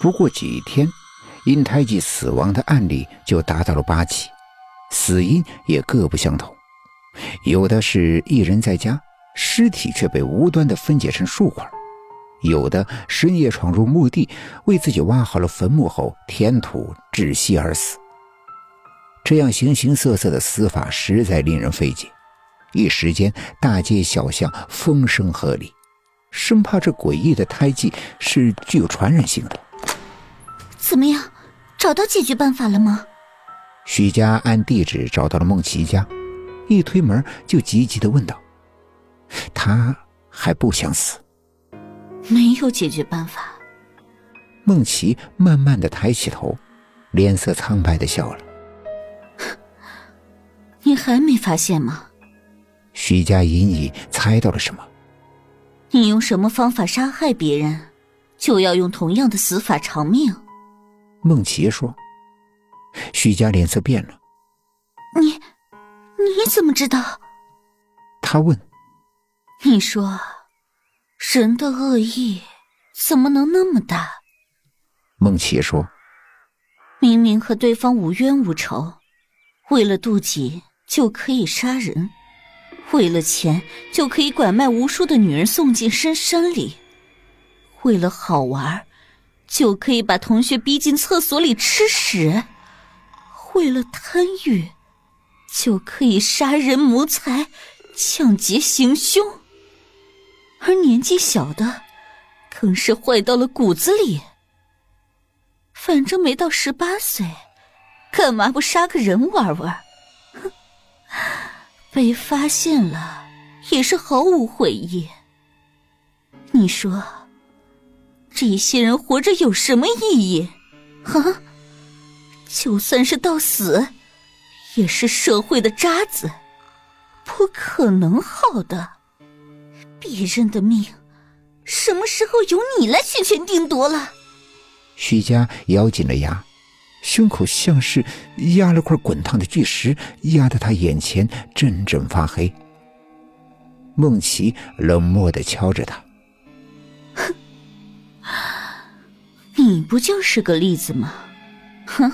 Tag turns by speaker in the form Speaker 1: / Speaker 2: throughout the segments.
Speaker 1: 不过几天，因胎记死亡的案例就达到了八起，死因也各不相同，有的是一人在家，尸体却被无端的分解成数块；有的深夜闯入墓地，为自己挖好了坟墓后填土窒息而死。这样形形色色的死法实在令人费解，一时间大街小巷风声鹤唳，生怕这诡异的胎记是具有传染性的。
Speaker 2: 怎么样，找到解决办法了吗？
Speaker 1: 许家按地址找到了孟琪家，一推门就急急的问道：“他还不想死？”
Speaker 2: 没有解决办法。
Speaker 1: 孟琪慢慢的抬起头，脸色苍白的笑了：“
Speaker 2: 你还没发现吗？”
Speaker 1: 许家隐隐猜到了什么。
Speaker 2: 你用什么方法杀害别人，就要用同样的死法偿命。
Speaker 1: 孟琪说：“徐佳脸色变了。
Speaker 2: 你，你怎么知道？”
Speaker 1: 他问。
Speaker 2: “你说，人的恶意怎么能那么大？”
Speaker 1: 孟琪说：“
Speaker 2: 明明和对方无冤无仇，为了妒忌就可以杀人，为了钱就可以拐卖无数的女人送进深山里，为了好玩。”就可以把同学逼进厕所里吃屎，为了贪欲，就可以杀人谋财、抢劫行凶，而年纪小的，更是坏到了骨子里。反正没到十八岁，干嘛不杀个人玩玩？哼，被发现了也是毫无悔意。你说？这些人活着有什么意义？啊，就算是到死，也是社会的渣子，不可能好的。别人的命，什么时候由你来全权定夺了？
Speaker 1: 徐佳咬紧了牙，胸口像是压了块滚烫的巨石，压得他眼前阵阵发黑。孟琪冷漠的敲着他。
Speaker 2: 你不就是个例子吗？哼，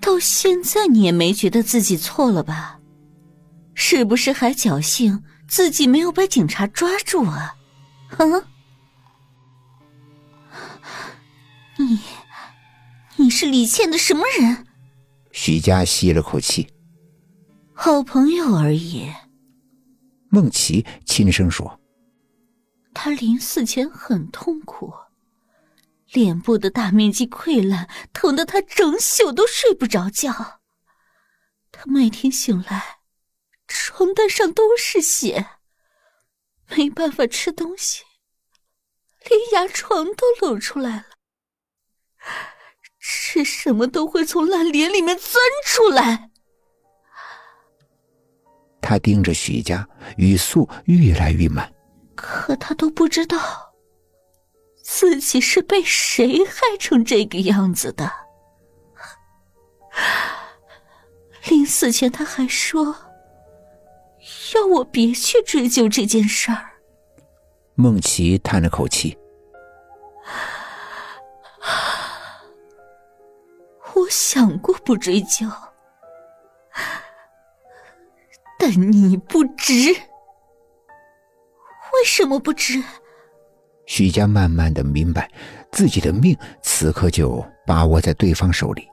Speaker 2: 到现在你也没觉得自己错了吧？是不是还侥幸自己没有被警察抓住啊？哼，你，你是李倩的什么人？
Speaker 1: 徐佳吸了口气，
Speaker 2: 好朋友而已。
Speaker 1: 孟琪轻声说：“
Speaker 2: 他临死前很痛苦。”脸部的大面积溃烂，疼得他整宿都睡不着觉。他每天醒来，床单上都是血，没办法吃东西，连牙床都露出来了，吃什么都会从烂脸里面钻出来。
Speaker 1: 他盯着许家，语速越来越慢，
Speaker 2: 可他都不知道。自己是被谁害成这个样子的？临死前他还说要我别去追究这件事儿。
Speaker 1: 孟琪叹了口气：“
Speaker 2: 我想过不追究，但你不值。为什么不值？”
Speaker 1: 许家慢慢的明白，自己的命此刻就把握在对方手里，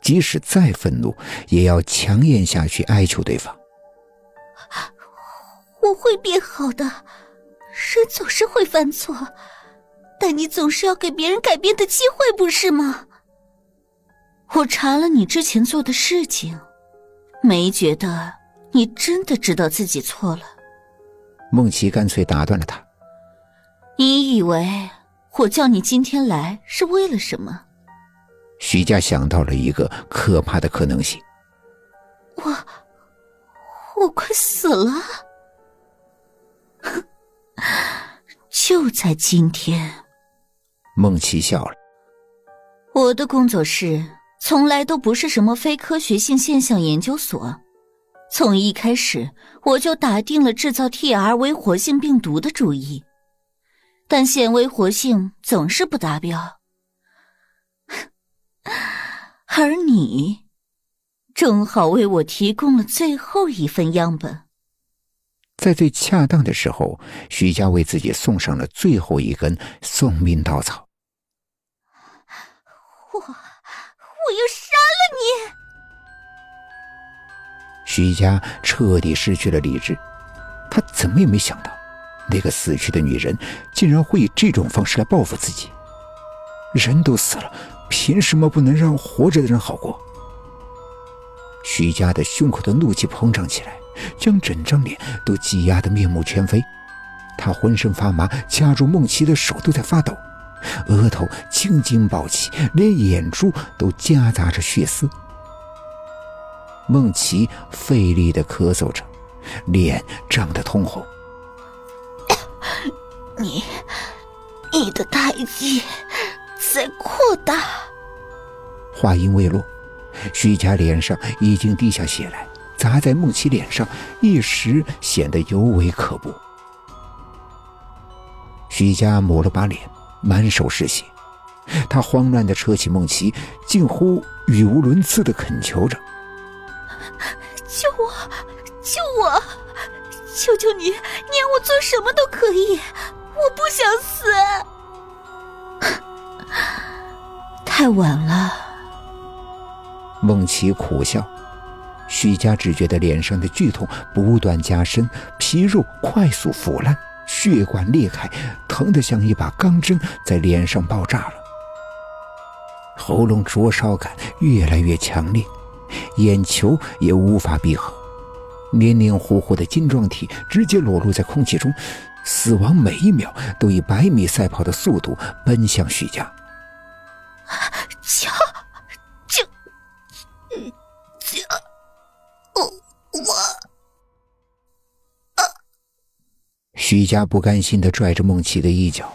Speaker 1: 即使再愤怒，也要强咽下去，哀求对方。
Speaker 2: 我会变好的，人总是会犯错，但你总是要给别人改变的机会，不是吗？我查了你之前做的事情，没觉得你真的知道自己错了。
Speaker 1: 梦琪干脆打断了他。
Speaker 2: 你以为我叫你今天来是为了什么？
Speaker 1: 徐家想到了一个可怕的可能性。
Speaker 2: 我，我快死了！就在今天，
Speaker 1: 孟琪笑了。
Speaker 2: 我的工作室从来都不是什么非科学性现象研究所，从一开始我就打定了制造 T R 为活性病毒的主意。但显微活性总是不达标，而你，正好为我提供了最后一份样本。
Speaker 1: 在最恰当的时候，徐家为自己送上了最后一根送命稻草。
Speaker 2: 我，我要杀了你！
Speaker 1: 徐家彻底失去了理智，他怎么也没想到，那个死去的女人竟然会以这种方式来报复自己。人都死了，凭什么不能让活着的人好过？徐家的胸口的怒气膨胀起来。将整张脸都挤压得面目全非，他浑身发麻，掐住孟琪的手都在发抖，额头青筋暴起，连眼珠都夹杂着血丝。孟琪费力地咳嗽着，脸涨得通红。
Speaker 2: 你，你的胎记在扩大。
Speaker 1: 话音未落，徐佳脸上已经滴下血来。砸在孟琪脸上，一时显得尤为可怖。徐佳抹了把脸，满手是血，他慌乱的扯起孟琪，近乎语无伦次的恳求着：“
Speaker 2: 救我，救我，求求你，你要我做什么都可以，我不想死。”太晚了，
Speaker 1: 孟琪苦笑。徐佳只觉得脸上的剧痛不断加深，皮肉快速腐烂，血管裂开，疼得像一把钢针在脸上爆炸了。喉咙灼烧感越来越强烈，眼球也无法闭合，黏黏糊糊的晶状体直接裸露在空气中，死亡每一秒都以百米赛跑的速度奔向徐佳。
Speaker 2: 救！救！救！我，
Speaker 1: 徐家不甘心的拽着梦琪的衣角，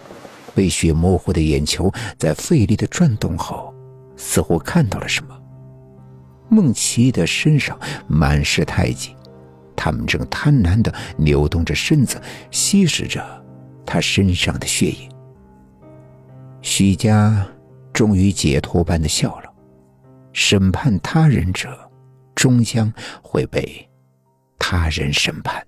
Speaker 1: 被血模糊的眼球在费力的转动后，似乎看到了什么。梦琪的身上满是胎记，他们正贪婪的扭动着身子，吸食着他身上的血液。徐家终于解脱般的笑了，审判他人者，终将会被。他人审判。